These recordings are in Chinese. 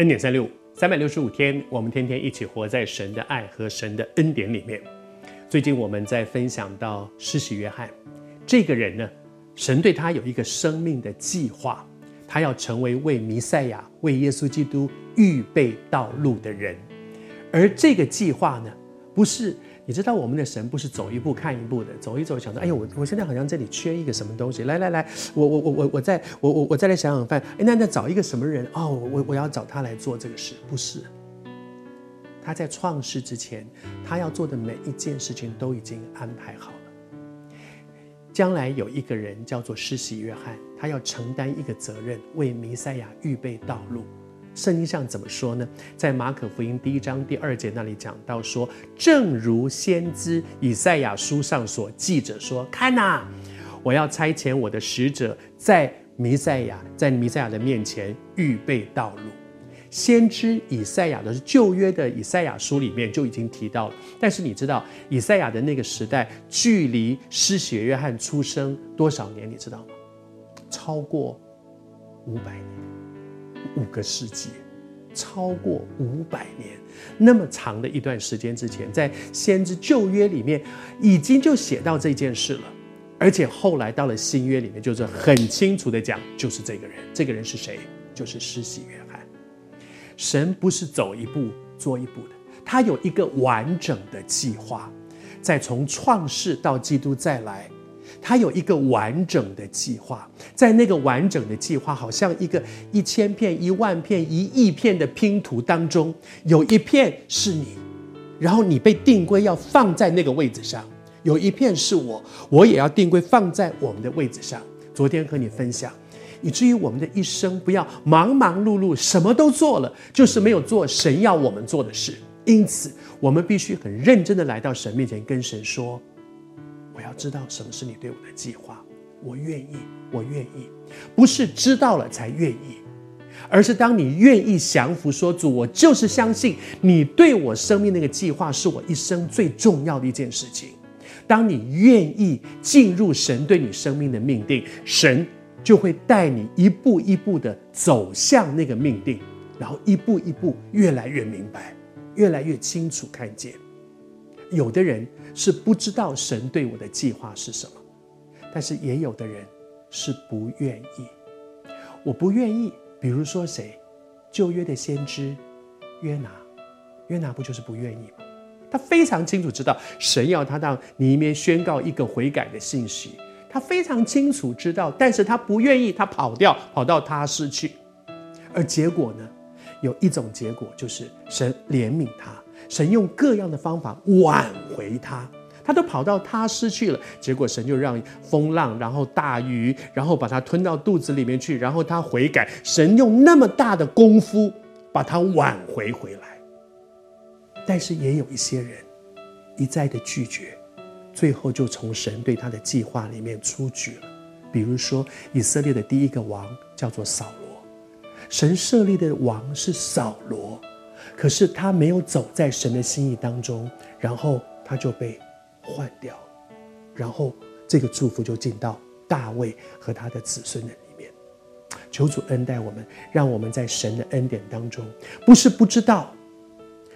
恩典三六五，三百六十五天，我们天天一起活在神的爱和神的恩典里面。最近我们在分享到施洗约翰这个人呢，神对他有一个生命的计划，他要成为为弥赛亚、为耶稣基督预备道路的人。而这个计划呢，不是。你知道我们的神不是走一步看一步的，走一走想到，哎呦，我我现在好像这里缺一个什么东西，来来来，我我我我我再我我我再来想想看，哎，那那找一个什么人哦，我我要找他来做这个事，不是。他在创世之前，他要做的每一件事情都已经安排好了。将来有一个人叫做施洗约翰，他要承担一个责任，为弥赛亚预备道路。圣经上怎么说呢？在马可福音第一章第二节那里讲到说，正如先知以赛亚书上所记着说：“看呐，我要差遣我的使者在弥赛亚，在弥赛亚的面前预备道路。”先知以赛亚的旧约的以赛亚书里面就已经提到了。但是你知道以赛亚的那个时代，距离施洗约翰出生多少年？你知道吗？超过五百年。五个世纪，超过五百年，那么长的一段时间之前，在先知旧约里面已经就写到这件事了，而且后来到了新约里面，就是很清楚的讲，就是这个人，这个人是谁？就是施洗约翰。神不是走一步做一步的，他有一个完整的计划，在从创世到基督再来。他有一个完整的计划，在那个完整的计划，好像一个一千片、一万片、一亿片的拼图当中，有一片是你，然后你被定规要放在那个位置上；有一片是我，我也要定规放在我们的位置上。昨天和你分享，以至于我们的一生不要忙忙碌碌，什么都做了，就是没有做神要我们做的事。因此，我们必须很认真的来到神面前，跟神说。知道什么是你对我的计划，我愿意，我愿意，不是知道了才愿意，而是当你愿意降服，说主，我就是相信你对我生命那个计划是我一生最重要的一件事情。当你愿意进入神对你生命的命定，神就会带你一步一步的走向那个命定，然后一步一步越来越明白，越来越清楚看见。有的人是不知道神对我的计划是什么，但是也有的人是不愿意。我不愿意，比如说谁？旧约的先知约拿，约拿不就是不愿意吗？他非常清楚知道神要他到尼尼宣告一个悔改的信息，他非常清楚知道，但是他不愿意，他跑掉，跑到他失去。而结果呢？有一种结果就是神怜悯他。神用各样的方法挽回他，他都跑到他失去了，结果神就让风浪，然后大鱼，然后把他吞到肚子里面去，然后他悔改，神用那么大的功夫把他挽回回来。但是也有一些人一再的拒绝，最后就从神对他的计划里面出局了。比如说以色列的第一个王叫做扫罗，神设立的王是扫罗。可是他没有走在神的心意当中，然后他就被换掉，然后这个祝福就进到大卫和他的子孙的里面。求主恩待我们，让我们在神的恩典当中，不是不知道，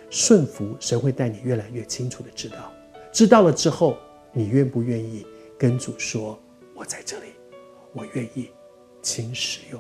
顺服神会带你越来越清楚的知道，知道了之后，你愿不愿意跟主说：“我在这里，我愿意，请使用。”